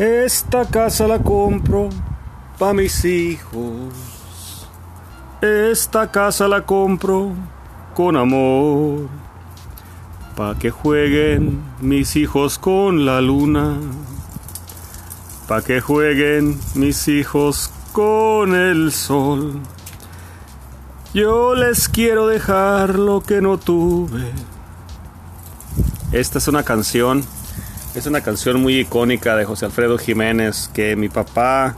Esta casa la compro pa' mis hijos. Esta casa la compro con amor. Pa' que jueguen mis hijos con la luna. Pa' que jueguen mis hijos con el sol. Yo les quiero dejar lo que no tuve. Esta es una canción, es una canción muy icónica de José Alfredo Jiménez que mi papá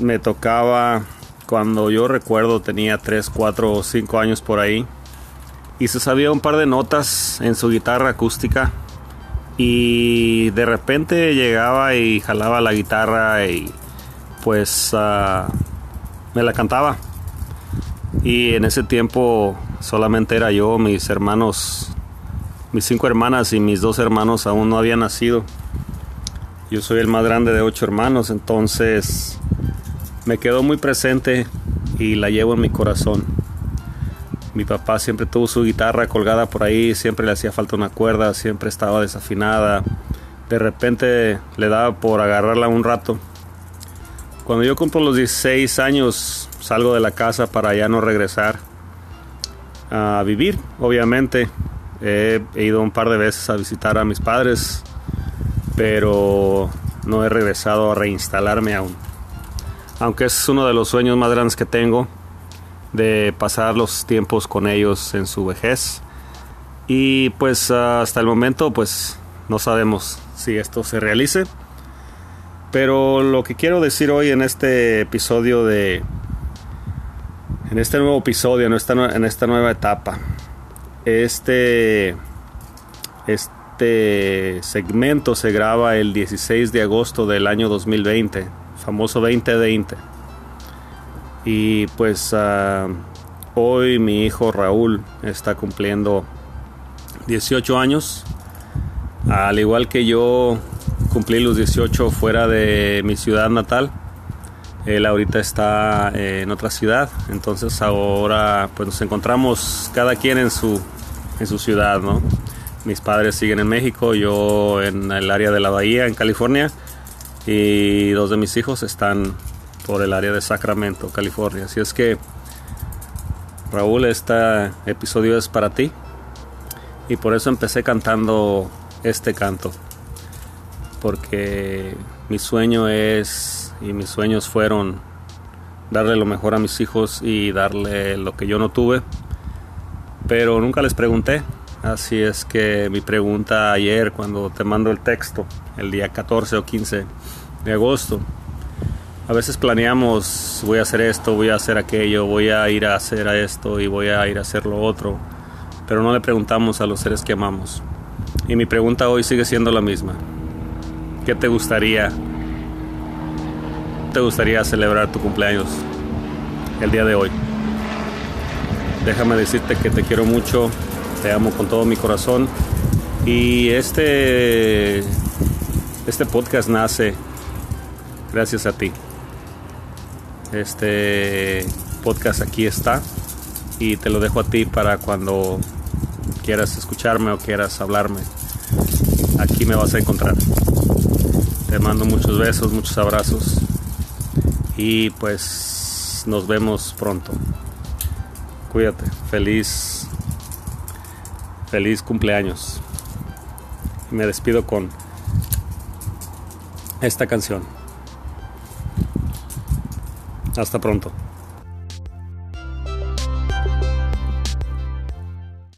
me tocaba cuando yo recuerdo tenía 3, 4 o 5 años por ahí. Y se sabía un par de notas en su guitarra acústica. Y de repente llegaba y jalaba la guitarra y pues uh, me la cantaba. Y en ese tiempo solamente era yo, mis hermanos, mis cinco hermanas y mis dos hermanos aún no habían nacido. Yo soy el más grande de ocho hermanos, entonces me quedó muy presente y la llevo en mi corazón. Mi papá siempre tuvo su guitarra colgada por ahí, siempre le hacía falta una cuerda, siempre estaba desafinada. De repente le daba por agarrarla un rato. Cuando yo cumplo los 16 años, salgo de la casa para ya no regresar a vivir, obviamente. He, ido un par de veces a visitar a mis padres, pero no he regresado a reinstalarme aún. Aunque es uno de los sueños más grandes que tengo, de pasar los tiempos con ellos en su vejez. Y pues hasta el momento pues no sabemos si esto se realice. Pero lo que quiero decir hoy en este episodio de en este nuevo episodio, en esta nueva etapa. Este, este segmento se graba el 16 de agosto del año 2020, famoso 2020. Y pues uh, hoy mi hijo Raúl está cumpliendo 18 años. Al igual que yo cumplí los 18 fuera de mi ciudad natal él ahorita está en otra ciudad, entonces ahora pues nos encontramos cada quien en su, en su ciudad, ¿no? Mis padres siguen en México, yo en el área de la Bahía, en California, y dos de mis hijos están por el área de Sacramento, California. Así es que, Raúl, este episodio es para ti, y por eso empecé cantando este canto, porque mi sueño es y mis sueños fueron darle lo mejor a mis hijos y darle lo que yo no tuve. Pero nunca les pregunté. Así es que mi pregunta ayer cuando te mando el texto, el día 14 o 15 de agosto, a veces planeamos, voy a hacer esto, voy a hacer aquello, voy a ir a hacer esto y voy a ir a hacer lo otro, pero no le preguntamos a los seres que amamos. Y mi pregunta hoy sigue siendo la misma. ¿Qué te gustaría te gustaría celebrar tu cumpleaños el día de hoy? Déjame decirte que te quiero mucho, te amo con todo mi corazón y este este podcast nace gracias a ti. Este podcast aquí está y te lo dejo a ti para cuando quieras escucharme o quieras hablarme. Aquí me vas a encontrar. Te mando muchos besos, muchos abrazos y pues nos vemos pronto. Cuídate, feliz, feliz cumpleaños. Me despido con esta canción. Hasta pronto.